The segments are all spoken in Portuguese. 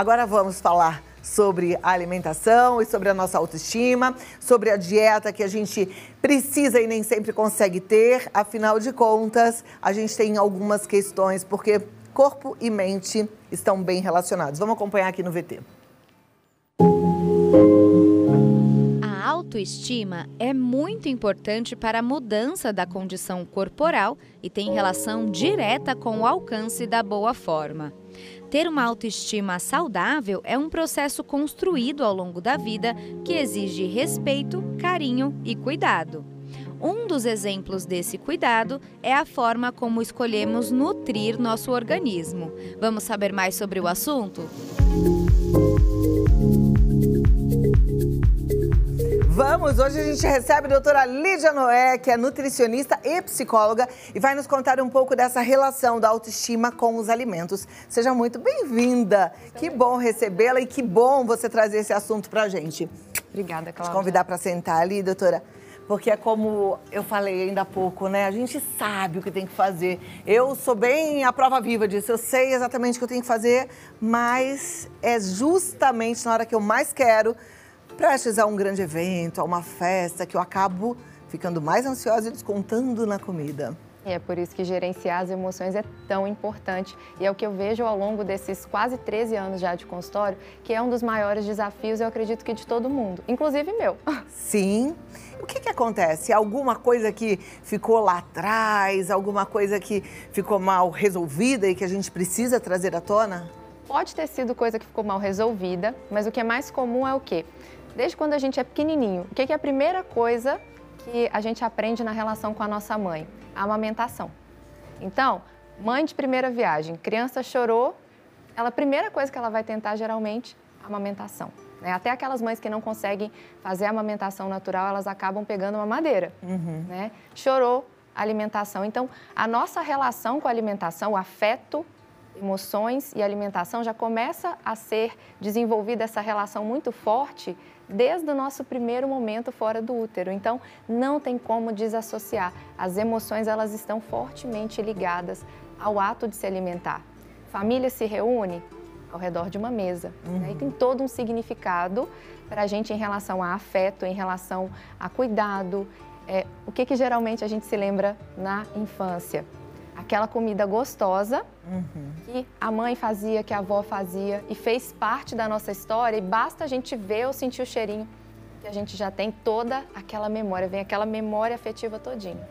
Agora vamos falar sobre a alimentação e sobre a nossa autoestima, sobre a dieta que a gente precisa e nem sempre consegue ter. Afinal de contas, a gente tem algumas questões, porque corpo e mente estão bem relacionados. Vamos acompanhar aqui no VT. A autoestima é muito importante para a mudança da condição corporal e tem relação direta com o alcance da boa forma. Ter uma autoestima saudável é um processo construído ao longo da vida que exige respeito, carinho e cuidado. Um dos exemplos desse cuidado é a forma como escolhemos nutrir nosso organismo. Vamos saber mais sobre o assunto? Vamos! Hoje a gente recebe a doutora Lídia Noé, que é nutricionista e psicóloga, e vai nos contar um pouco dessa relação da autoestima com os alimentos. Seja muito bem-vinda! Que bom recebê-la e que bom você trazer esse assunto pra gente. Obrigada, Cláudia. Te convidar para sentar ali, doutora. Porque é como eu falei ainda há pouco, né? A gente sabe o que tem que fazer. Eu sou bem a prova viva disso. Eu sei exatamente o que eu tenho que fazer, mas é justamente na hora que eu mais quero prestes a um grande evento, a uma festa, que eu acabo ficando mais ansiosa e descontando na comida. E é por isso que gerenciar as emoções é tão importante. E é o que eu vejo ao longo desses quase 13 anos já de consultório, que é um dos maiores desafios, eu acredito que de todo mundo, inclusive meu. Sim. O que, que acontece? Alguma coisa que ficou lá atrás, alguma coisa que ficou mal resolvida e que a gente precisa trazer à tona? Pode ter sido coisa que ficou mal resolvida, mas o que é mais comum é o quê? Desde quando a gente é pequenininho, o que é a primeira coisa que a gente aprende na relação com a nossa mãe? A amamentação. Então, mãe de primeira viagem, criança chorou, ela, a primeira coisa que ela vai tentar geralmente, a amamentação. Né? Até aquelas mães que não conseguem fazer a amamentação natural, elas acabam pegando uma madeira. Uhum. Né? Chorou, alimentação. Então, a nossa relação com a alimentação, o afeto, emoções e alimentação já começa a ser desenvolvida essa relação muito forte desde o nosso primeiro momento fora do útero. Então, não tem como desassociar. As emoções, elas estão fortemente ligadas ao ato de se alimentar. Família se reúne ao redor de uma mesa. Uhum. Né? E tem todo um significado para a gente em relação a afeto, em relação a cuidado. É, o que, que geralmente a gente se lembra na infância? Aquela comida gostosa uhum. que a mãe fazia, que a avó fazia e fez parte da nossa história e basta a gente ver ou sentir o cheirinho que a gente já tem toda aquela memória, vem aquela memória afetiva todinha.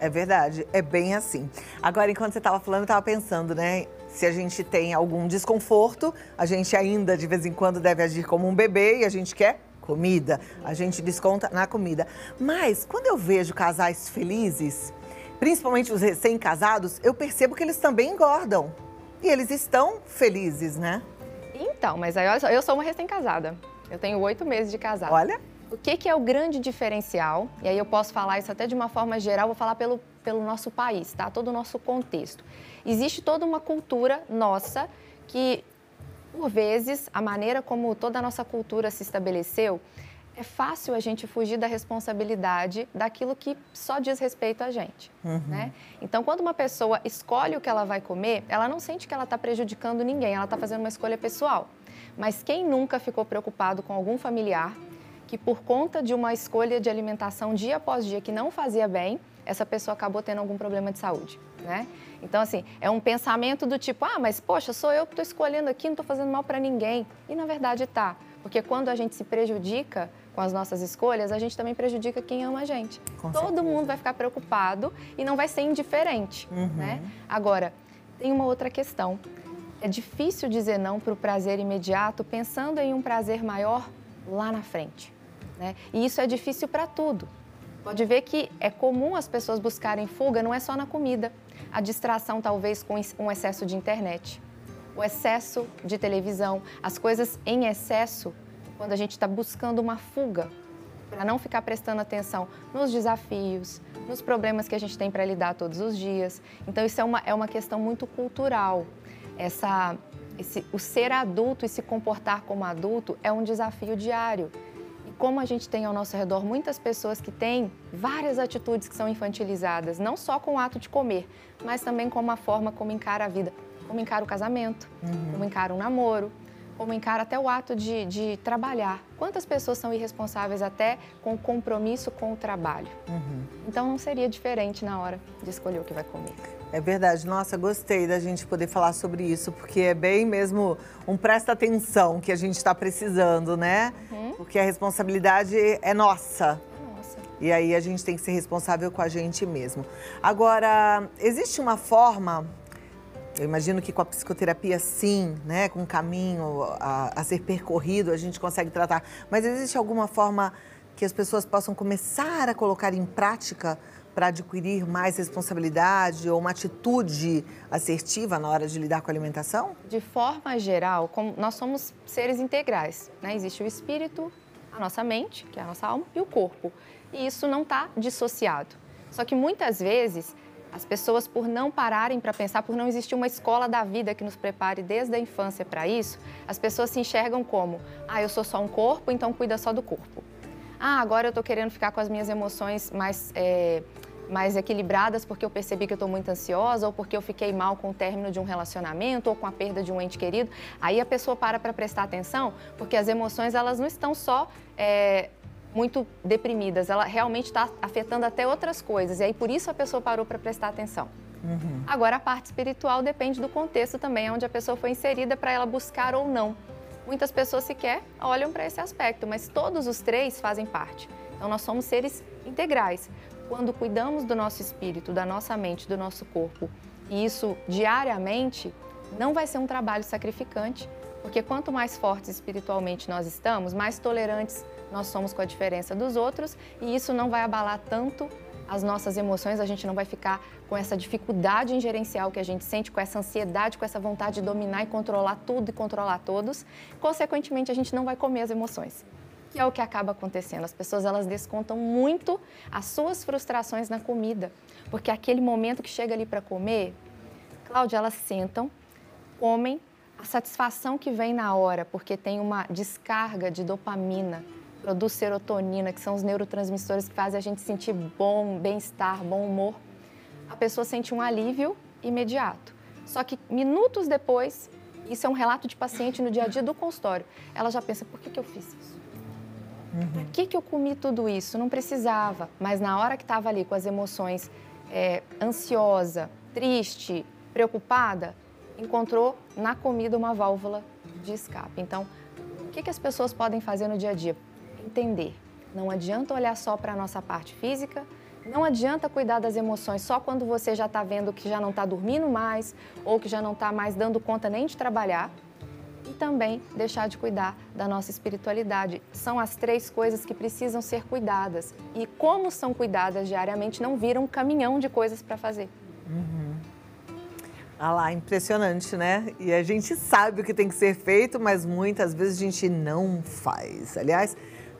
É verdade, é bem assim. Agora, enquanto você estava falando, eu estava pensando, né? Se a gente tem algum desconforto, a gente ainda de vez em quando deve agir como um bebê e a gente quer comida. A gente desconta na comida. Mas quando eu vejo casais felizes, principalmente os recém-casados, eu percebo que eles também engordam. E eles estão felizes, né? Então, mas aí olha só, eu sou uma recém-casada. Eu tenho oito meses de casada. Olha. O que, que é o grande diferencial? E aí eu posso falar isso até de uma forma geral, vou falar pelo, pelo nosso país, tá? Todo o nosso contexto. Existe toda uma cultura nossa que, por vezes, a maneira como toda a nossa cultura se estabeleceu é fácil a gente fugir da responsabilidade daquilo que só diz respeito a gente. Uhum. Né? Então, quando uma pessoa escolhe o que ela vai comer, ela não sente que ela está prejudicando ninguém, ela está fazendo uma escolha pessoal. Mas quem nunca ficou preocupado com algum familiar que, por conta de uma escolha de alimentação dia após dia que não fazia bem, essa pessoa acabou tendo algum problema de saúde, né? Então, assim, é um pensamento do tipo, ah, mas poxa, sou eu que estou escolhendo aqui, não estou fazendo mal para ninguém. E na verdade tá, porque quando a gente se prejudica, com as nossas escolhas, a gente também prejudica quem ama a gente. Com Todo certeza. mundo vai ficar preocupado e não vai ser indiferente, uhum. né? Agora, tem uma outra questão. É difícil dizer não para o prazer imediato pensando em um prazer maior lá na frente. Né? E isso é difícil para tudo. Pode ver que é comum as pessoas buscarem fuga, não é só na comida. A distração, talvez, com um excesso de internet, o excesso de televisão, as coisas em excesso quando a gente está buscando uma fuga para não ficar prestando atenção nos desafios, nos problemas que a gente tem para lidar todos os dias. Então, isso é uma, é uma questão muito cultural. Essa, esse, o ser adulto e se comportar como adulto é um desafio diário. E como a gente tem ao nosso redor muitas pessoas que têm várias atitudes que são infantilizadas, não só com o ato de comer, mas também com a forma como encara a vida, como encara o casamento, uhum. como encara o namoro, como encara até o ato de, de trabalhar. Quantas pessoas são irresponsáveis até com o compromisso com o trabalho? Uhum. Então não seria diferente na hora de escolher o que vai comer. É verdade. Nossa, gostei da gente poder falar sobre isso, porque é bem mesmo um presta atenção que a gente está precisando, né? Uhum. Porque a responsabilidade é nossa. Nossa. E aí a gente tem que ser responsável com a gente mesmo. Agora, existe uma forma eu imagino que com a psicoterapia, sim, né, com um caminho a, a, ser percorrido, a gente consegue tratar. Mas existe alguma forma que as pessoas possam começar a colocar em prática para adquirir mais responsabilidade ou uma atitude assertiva na hora de lidar com a alimentação? De forma geral, nós somos seres integrais. Né? Existe o espírito, a nossa mente, que é a nossa alma, e o corpo. E isso não está dissociado. Só que muitas vezes as pessoas, por não pararem para pensar, por não existir uma escola da vida que nos prepare desde a infância para isso, as pessoas se enxergam como: ah, eu sou só um corpo, então cuida só do corpo. Ah, agora eu estou querendo ficar com as minhas emoções mais, é, mais equilibradas porque eu percebi que eu estou muito ansiosa ou porque eu fiquei mal com o término de um relacionamento ou com a perda de um ente querido. Aí a pessoa para para prestar atenção porque as emoções elas não estão só é, muito deprimidas, ela realmente está afetando até outras coisas. E aí por isso a pessoa parou para prestar atenção. Uhum. Agora a parte espiritual depende do contexto também, onde a pessoa foi inserida para ela buscar ou não. Muitas pessoas sequer olham para esse aspecto, mas todos os três fazem parte. Então nós somos seres integrais. Quando cuidamos do nosso espírito, da nossa mente, do nosso corpo, e isso diariamente, não vai ser um trabalho sacrificante, porque quanto mais fortes espiritualmente nós estamos, mais tolerantes nós somos com a diferença dos outros e isso não vai abalar tanto as nossas emoções, a gente não vai ficar com essa dificuldade em gerenciar o que a gente sente, com essa ansiedade, com essa vontade de dominar e controlar tudo e controlar todos. Consequentemente, a gente não vai comer as emoções. Que é o que acaba acontecendo. As pessoas elas descontam muito as suas frustrações na comida, porque aquele momento que chega ali para comer, Cláudia, elas sentam, comem, a satisfação que vem na hora, porque tem uma descarga de dopamina, produz serotonina, que são os neurotransmissores que fazem a gente sentir bom, bem-estar, bom humor. A pessoa sente um alívio imediato. Só que minutos depois, isso é um relato de paciente no dia a dia do consultório, ela já pensa: por que, que eu fiz isso? Uhum. Por que, que eu comi tudo isso? Não precisava. Mas na hora que estava ali com as emoções é, ansiosa, triste, preocupada, encontrou na comida uma válvula de escape. Então, o que, que as pessoas podem fazer no dia a dia? entender. Não adianta olhar só para a nossa parte física, não adianta cuidar das emoções só quando você já está vendo que já não está dormindo mais ou que já não está mais dando conta nem de trabalhar. E também deixar de cuidar da nossa espiritualidade. São as três coisas que precisam ser cuidadas. E como são cuidadas diariamente, não viram um caminhão de coisas para fazer. Uhum. Ah lá, impressionante, né? E a gente sabe o que tem que ser feito, mas muitas vezes a gente não faz. Aliás,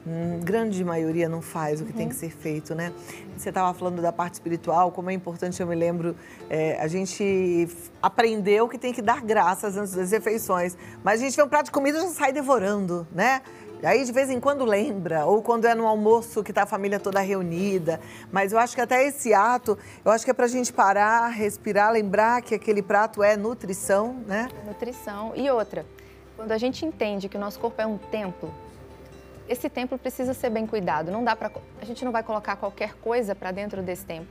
Hum, grande maioria não faz o que uhum. tem que ser feito, né? Você estava falando da parte espiritual, como é importante, eu me lembro, é, a gente aprendeu que tem que dar graças antes das refeições, mas a gente vê um prato de comida e já sai devorando, né? Aí de vez em quando lembra, ou quando é no almoço que está a família toda reunida. Mas eu acho que até esse ato, eu acho que é para a gente parar, respirar, lembrar que aquele prato é nutrição, né? Nutrição. E outra, quando a gente entende que o nosso corpo é um templo, esse templo precisa ser bem cuidado. Não dá para a gente não vai colocar qualquer coisa para dentro desse templo.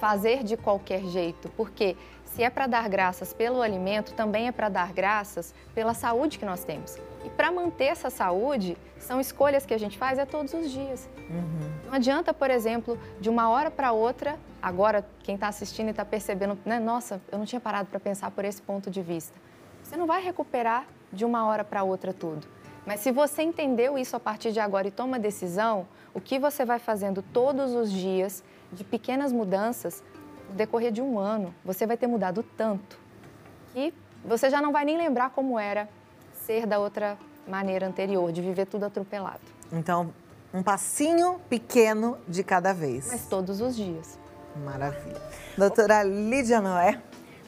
Fazer de qualquer jeito, porque se é para dar graças pelo alimento, também é para dar graças pela saúde que nós temos. E para manter essa saúde, são escolhas que a gente faz é todos os dias. Uhum. Não adianta, por exemplo, de uma hora para outra, agora quem está assistindo e está percebendo, né, nossa, eu não tinha parado para pensar por esse ponto de vista. Você não vai recuperar de uma hora para outra tudo. Mas se você entendeu isso a partir de agora e toma decisão, o que você vai fazendo todos os dias de pequenas mudanças, no decorrer de um ano, você vai ter mudado tanto que você já não vai nem lembrar como era ser da outra maneira anterior, de viver tudo atropelado. Então, um passinho pequeno de cada vez. Mas todos os dias. Maravilha. Doutora Lídia Noé,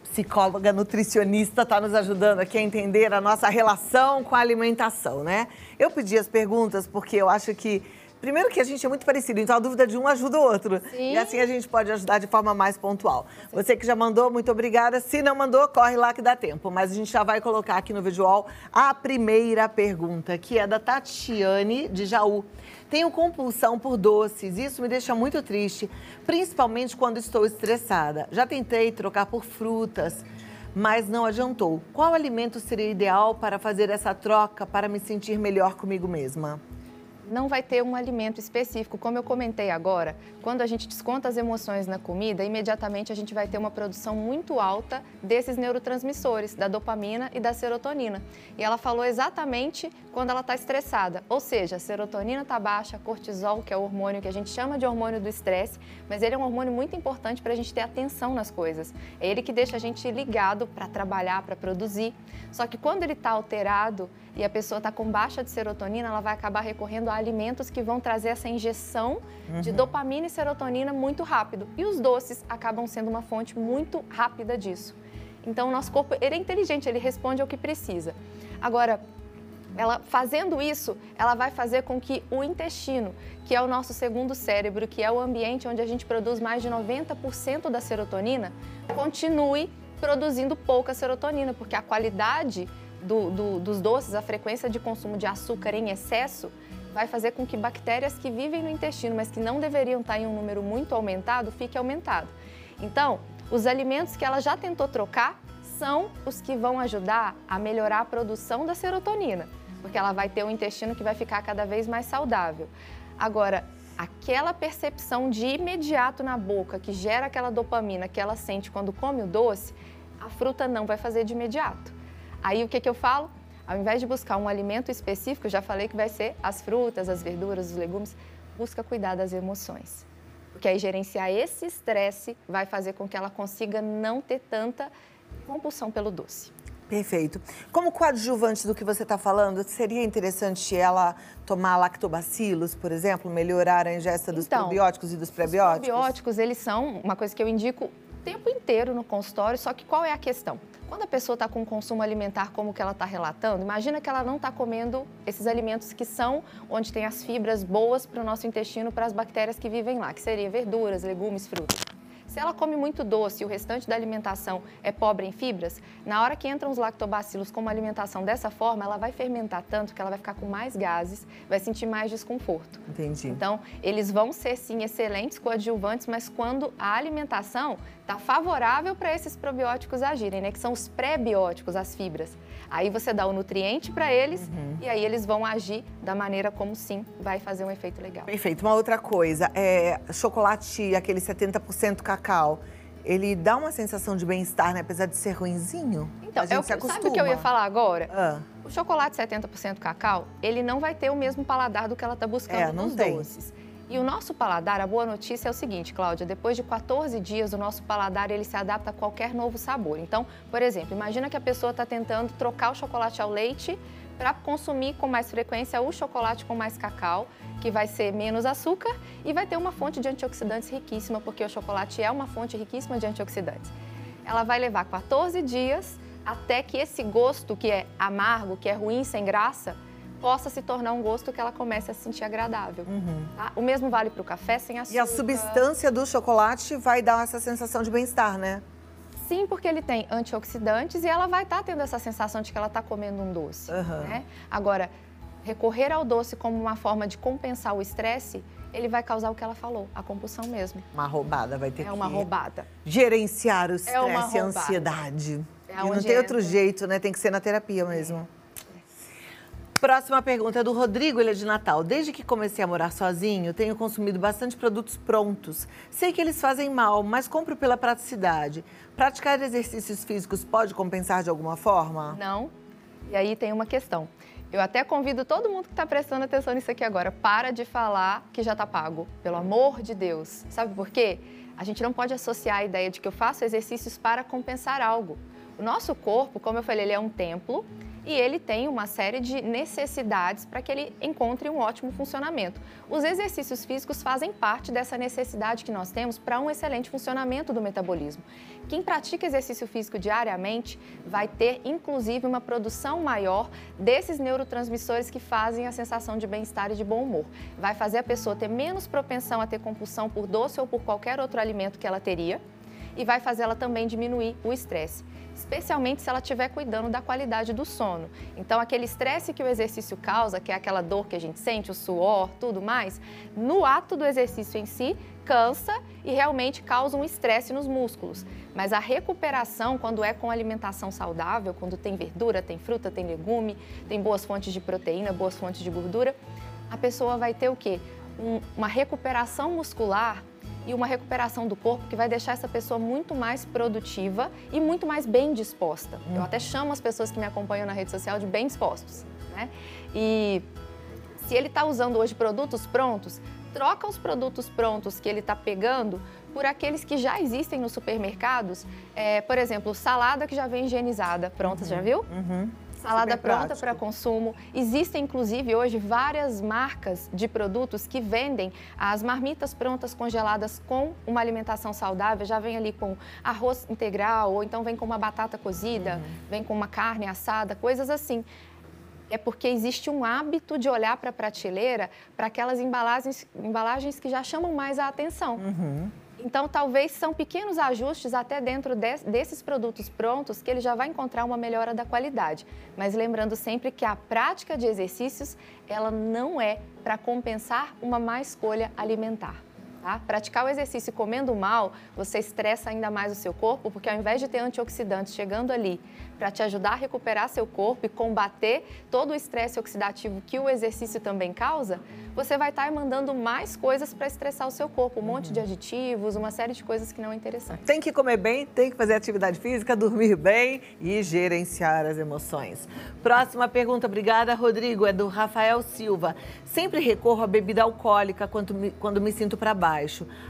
psicóloga nutricionista, está nos ajudando aqui a entender a nossa relação com a alimentação, né? Eu pedi as perguntas porque eu acho que Primeiro que a gente é muito parecido, então a dúvida de um ajuda o outro. Sim. E assim a gente pode ajudar de forma mais pontual. Você que já mandou, muito obrigada. Se não mandou, corre lá que dá tempo. Mas a gente já vai colocar aqui no visual a primeira pergunta, que é da Tatiane de Jaú. Tenho compulsão por doces, isso me deixa muito triste, principalmente quando estou estressada. Já tentei trocar por frutas, mas não adiantou. Qual alimento seria ideal para fazer essa troca para me sentir melhor comigo mesma? Não vai ter um alimento específico. Como eu comentei agora, quando a gente desconta as emoções na comida, imediatamente a gente vai ter uma produção muito alta desses neurotransmissores, da dopamina e da serotonina. E ela falou exatamente quando ela está estressada, ou seja, a serotonina está baixa, cortisol, que é o hormônio que a gente chama de hormônio do estresse, mas ele é um hormônio muito importante para a gente ter atenção nas coisas. É ele que deixa a gente ligado para trabalhar, para produzir. Só que quando ele está alterado, e a pessoa está com baixa de serotonina, ela vai acabar recorrendo a alimentos que vão trazer essa injeção uhum. de dopamina e serotonina muito rápido. E os doces acabam sendo uma fonte muito rápida disso. Então, o nosso corpo ele é inteligente, ele responde ao que precisa. Agora, ela fazendo isso, ela vai fazer com que o intestino, que é o nosso segundo cérebro, que é o ambiente onde a gente produz mais de 90% da serotonina, continue produzindo pouca serotonina, porque a qualidade do, do, dos doces, a frequência de consumo de açúcar em excesso, vai fazer com que bactérias que vivem no intestino, mas que não deveriam estar em um número muito aumentado, fique aumentado. Então, os alimentos que ela já tentou trocar são os que vão ajudar a melhorar a produção da serotonina, porque ela vai ter um intestino que vai ficar cada vez mais saudável. Agora, aquela percepção de imediato na boca que gera aquela dopamina que ela sente quando come o doce, a fruta não vai fazer de imediato. Aí o que, que eu falo? Ao invés de buscar um alimento específico, já falei que vai ser as frutas, as verduras, os legumes, busca cuidar das emoções. Porque aí gerenciar esse estresse vai fazer com que ela consiga não ter tanta compulsão pelo doce. Perfeito. Como coadjuvante do que você está falando, seria interessante ela tomar lactobacilos, por exemplo, melhorar a ingesta dos então, probióticos e dos prebióticos? Os probióticos, eles são uma coisa que eu indico tempo inteiro no consultório, só que qual é a questão? Quando a pessoa está com um consumo alimentar como que ela está relatando, imagina que ela não está comendo esses alimentos que são onde tem as fibras boas para o nosso intestino, para as bactérias que vivem lá, que seria verduras, legumes, frutas. Se ela come muito doce e o restante da alimentação é pobre em fibras, na hora que entram os lactobacilos com uma alimentação dessa forma, ela vai fermentar tanto que ela vai ficar com mais gases, vai sentir mais desconforto. Entendi. Então, eles vão ser sim excelentes coadjuvantes, mas quando a alimentação está favorável para esses probióticos agirem, né? Que são os pré-bióticos, as fibras. Aí você dá o nutriente para eles uhum. e aí eles vão agir da maneira como sim vai fazer um efeito legal. Perfeito. Uma outra coisa, é chocolate, aquele 70% cacau, ele dá uma sensação de bem-estar, né? Apesar de ser ruinzinho. Então, a gente eu, se acostuma. sabe o que eu ia falar agora? Ah. O chocolate 70% cacau, ele não vai ter o mesmo paladar do que ela está buscando é, nos tem. doces. E o nosso paladar, a boa notícia é o seguinte, Cláudia, depois de 14 dias, o nosso paladar ele se adapta a qualquer novo sabor. Então, por exemplo, imagina que a pessoa está tentando trocar o chocolate ao leite para consumir com mais frequência o chocolate com mais cacau, que vai ser menos açúcar e vai ter uma fonte de antioxidantes riquíssima, porque o chocolate é uma fonte riquíssima de antioxidantes. Ela vai levar 14 dias até que esse gosto que é amargo, que é ruim, sem graça, possa se tornar um gosto que ela comece a se sentir agradável. Uhum. Tá? O mesmo vale para o café sem açúcar. E a substância do chocolate vai dar essa sensação de bem-estar, né? Sim, porque ele tem antioxidantes e ela vai estar tá tendo essa sensação de que ela está comendo um doce. Uhum. Né? Agora, recorrer ao doce como uma forma de compensar o estresse, ele vai causar o que ela falou, a compulsão mesmo. Uma roubada, vai ter é que... É uma roubada. Gerenciar o é estresse é e a ansiedade. É e não tem outro jeito, né? Tem que ser na terapia mesmo. Próxima pergunta é do Rodrigo, ele é de Natal. Desde que comecei a morar sozinho, tenho consumido bastante produtos prontos. Sei que eles fazem mal, mas compro pela praticidade. Praticar exercícios físicos pode compensar de alguma forma? Não. E aí tem uma questão. Eu até convido todo mundo que está prestando atenção nisso aqui agora, para de falar que já está pago, pelo amor de Deus. Sabe por quê? A gente não pode associar a ideia de que eu faço exercícios para compensar algo. O nosso corpo, como eu falei, ele é um templo e ele tem uma série de necessidades para que ele encontre um ótimo funcionamento. Os exercícios físicos fazem parte dessa necessidade que nós temos para um excelente funcionamento do metabolismo. Quem pratica exercício físico diariamente vai ter, inclusive, uma produção maior desses neurotransmissores que fazem a sensação de bem-estar e de bom humor. Vai fazer a pessoa ter menos propensão a ter compulsão por doce ou por qualquer outro alimento que ela teria e vai fazer ela também diminuir o estresse especialmente se ela estiver cuidando da qualidade do sono. Então, aquele estresse que o exercício causa, que é aquela dor que a gente sente, o suor, tudo mais, no ato do exercício em si, cansa e realmente causa um estresse nos músculos. Mas a recuperação, quando é com alimentação saudável, quando tem verdura, tem fruta, tem legume, tem boas fontes de proteína, boas fontes de gordura, a pessoa vai ter o quê? Um, uma recuperação muscular e uma recuperação do corpo que vai deixar essa pessoa muito mais produtiva e muito mais bem disposta. Hum. Eu até chamo as pessoas que me acompanham na rede social de bem dispostos. Né? E se ele está usando hoje produtos prontos, troca os produtos prontos que ele está pegando por aqueles que já existem nos supermercados. É, por exemplo, salada que já vem higienizada, pronta, uhum. já viu? Uhum salada pronta para consumo. Existem, inclusive, hoje várias marcas de produtos que vendem as marmitas prontas congeladas com uma alimentação saudável. Já vem ali com arroz integral, ou então vem com uma batata cozida, uhum. vem com uma carne assada, coisas assim é porque existe um hábito de olhar para a prateleira para aquelas embalagens, embalagens que já chamam mais a atenção. Uhum. Então, talvez são pequenos ajustes até dentro de, desses produtos prontos que ele já vai encontrar uma melhora da qualidade. Mas lembrando sempre que a prática de exercícios, ela não é para compensar uma má escolha alimentar. Tá? Praticar o exercício comendo mal, você estressa ainda mais o seu corpo, porque ao invés de ter antioxidantes chegando ali para te ajudar a recuperar seu corpo e combater todo o estresse oxidativo que o exercício também causa, você vai estar tá mandando mais coisas para estressar o seu corpo, um monte de aditivos, uma série de coisas que não é interessante. Tem que comer bem, tem que fazer atividade física, dormir bem e gerenciar as emoções. Próxima pergunta, obrigada, Rodrigo, é do Rafael Silva. Sempre recorro à bebida alcoólica quando me, quando me sinto para baixo,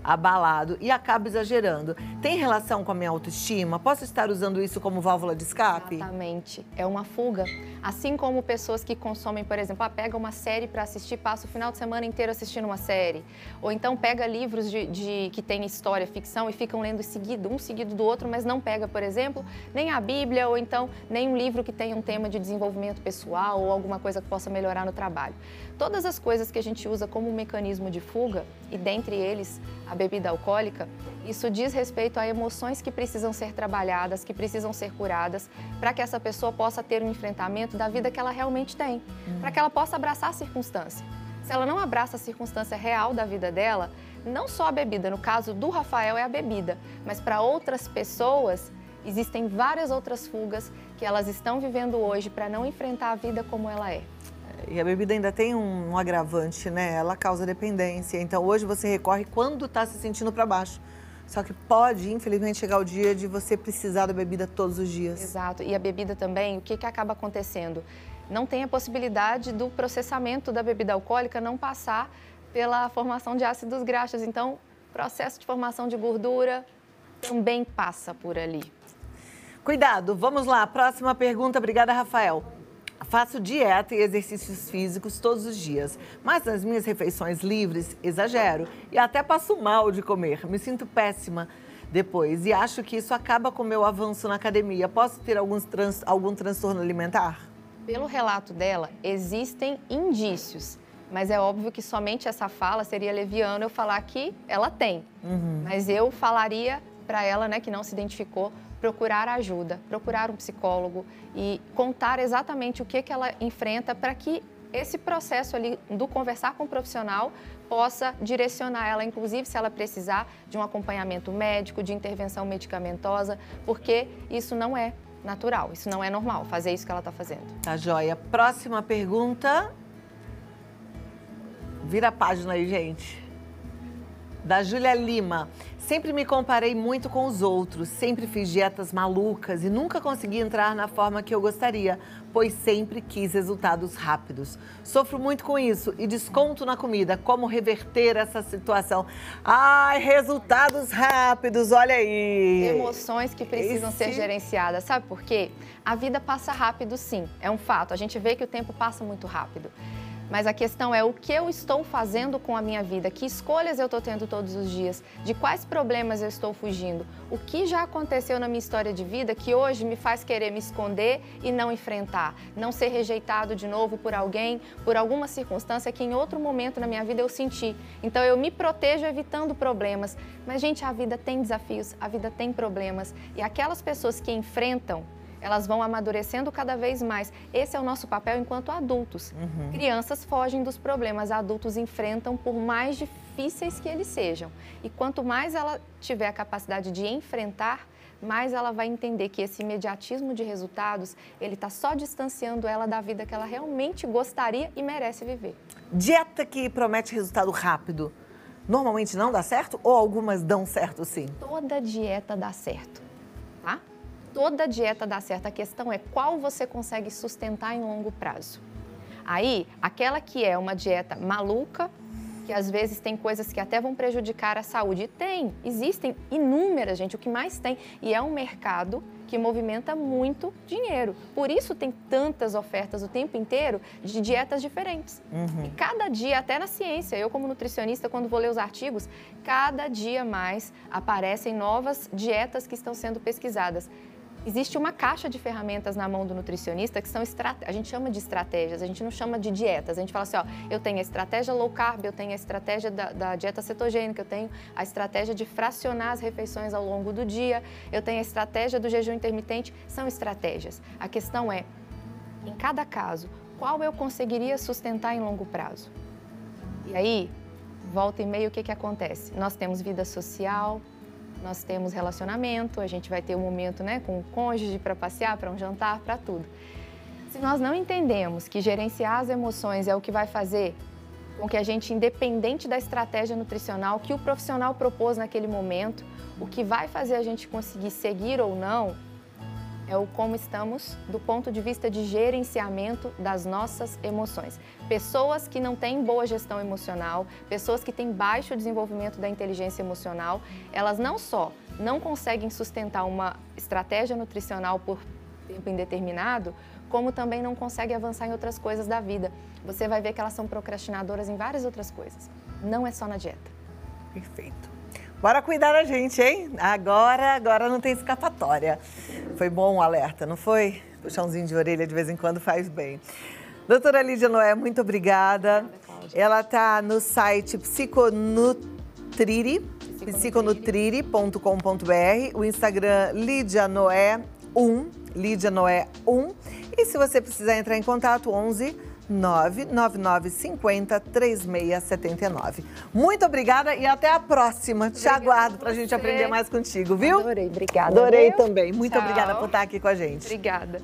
abalado e acabo exagerando. Tem relação com a minha autoestima? Posso estar usando isso como válvula de escape? Exatamente. É uma fuga. Assim como pessoas que consomem, por exemplo, ah, pega uma série para assistir, passa o final de semana inteiro assistindo uma série. Ou então pega livros de, de, que tem história, ficção e ficam lendo seguido, um seguido do outro, mas não pega, por exemplo, nem a Bíblia ou então nem um livro que tenha um tema de desenvolvimento pessoal ou alguma coisa que possa melhorar no trabalho. Todas as coisas que a gente usa como um mecanismo de fuga, e dentre eles a bebida alcoólica, isso diz respeito a emoções que precisam ser trabalhadas, que precisam ser curadas, para que essa pessoa possa ter um enfrentamento da vida que ela realmente tem, uhum. para que ela possa abraçar a circunstância. Se ela não abraça a circunstância real da vida dela, não só a bebida, no caso do Rafael é a bebida, mas para outras pessoas existem várias outras fugas que elas estão vivendo hoje para não enfrentar a vida como ela é. E a bebida ainda tem um, agravante, né? Ela causa dependência. Então hoje você recorre quando está se sentindo para baixo. Só que pode, infelizmente, chegar o dia de você precisar da bebida todos os dias. Exato. E a bebida também, o que, que acaba acontecendo? não tem a possibilidade do processamento da bebida alcoólica não passar pela formação de ácidos graxos. Então, o processo de formação de gordura também passa por ali. Cuidado, vamos lá. Próxima pergunta. Obrigada, Rafael. Faço dieta e exercícios físicos todos os dias, mas nas minhas refeições livres exagero e até passo mal de comer. Me sinto péssima depois e acho que isso acaba com o meu avanço na academia. Posso ter alguns trans, algum transtorno alimentar? Pelo relato dela, existem indícios, mas é óbvio que somente essa fala seria leviano eu falar que ela tem. Uhum. Mas eu falaria para ela, né, que não se identificou, procurar ajuda, procurar um psicólogo e contar exatamente o que, que ela enfrenta para que esse processo ali do conversar com o profissional possa direcionar ela, inclusive se ela precisar de um acompanhamento médico, de intervenção medicamentosa, porque isso não é natural. Isso não é normal, fazer isso que ela está fazendo. Tá joia. Próxima pergunta. Vira a página aí, gente. Da Júlia Lima. Sempre me comparei muito com os outros, sempre fiz dietas malucas e nunca consegui entrar na forma que eu gostaria. pois sempre quis resultados rápidos. Sofro muito com isso e desconto na comida. Como reverter essa situação? Ai, resultados rápidos, olha aí. Emoções que precisam Esse... ser gerenciadas. Sabe por quê? A vida passa rápido, sim. É um fato. A gente vê que o tempo passa muito rápido. Mas a questão é o que eu estou fazendo com a minha vida, que escolhas eu estou tendo todos os dias, de quais problemas eu estou fugindo, o que já aconteceu na minha história de vida que hoje me faz querer me esconder e não enfrentar, não ser rejeitado de novo por alguém, por alguma circunstância que em outro momento na minha vida eu senti. Então eu me protejo evitando problemas. Mas, gente, a vida tem desafios, a vida tem problemas. E aquelas pessoas que enfrentam, elas vão amadurecendo cada vez mais. Esse é o nosso papel enquanto adultos. Uhum. Crianças fogem dos problemas, adultos enfrentam por mais difíceis que eles sejam. E quanto mais ela tiver a capacidade de enfrentar, mais ela vai entender que esse imediatismo de resultados, ele está só distanciando ela da vida que ela realmente gostaria e merece viver. Dieta que promete resultado rápido, normalmente não dá certo ou algumas dão certo sim? Toda dieta dá certo? Toda dieta dá certo. A questão é qual você consegue sustentar em longo prazo. Aí, aquela que é uma dieta maluca, que às vezes tem coisas que até vão prejudicar a saúde. E tem, existem inúmeras, gente, o que mais tem. E é um mercado que movimenta muito dinheiro. Por isso tem tantas ofertas o tempo inteiro de dietas diferentes. Uhum. E cada dia, até na ciência, eu como nutricionista, quando vou ler os artigos, cada dia mais aparecem novas dietas que estão sendo pesquisadas. Existe uma caixa de ferramentas na mão do nutricionista que são a gente chama de estratégias, a gente não chama de dietas. A gente fala assim, ó, eu tenho a estratégia low carb, eu tenho a estratégia da, da dieta cetogênica, eu tenho a estratégia de fracionar as refeições ao longo do dia, eu tenho a estratégia do jejum intermitente. São estratégias. A questão é, em cada caso, qual eu conseguiria sustentar em longo prazo? E aí, volta e meio, o que, que acontece? Nós temos vida social, nós temos relacionamento, a gente vai ter um momento né, com o cônjuge para passear, para um jantar, para tudo. Se nós não entendemos que gerenciar as emoções é o que vai fazer com que a gente, independente da estratégia nutricional que o profissional propôs naquele momento, o que vai fazer a gente conseguir seguir ou não é o como estamos do ponto de vista de gerenciamento das nossas emoções. Pessoas que não têm boa gestão emocional, pessoas que têm baixo desenvolvimento da inteligência emocional, elas não só não conseguem sustentar uma estratégia nutricional por tempo indeterminado, como também não conseguem avançar em outras coisas da vida. Você vai ver que elas são procrastinadoras em várias outras coisas. Não é só na dieta. Perfeito. Bora cuidar da gente, hein? Agora, agora não tem escapatória. Foi bom o alerta, não foi? Puxãozinho de orelha de vez em quando faz bem. Doutora Lídia Noé, muito obrigada. Ela está no site Psiconutriri, psiconutriri.com.br, o Instagram Lídia Noé 1, Lídia Noé 1. E se você precisar entrar em contato, 11 99950 3679. Muito obrigada e até a próxima. Te aguardo para a gente aprender mais contigo, viu? Adorei, obrigada. Adorei viu? também. Muito Tchau. obrigada por estar aqui com a gente. Obrigada.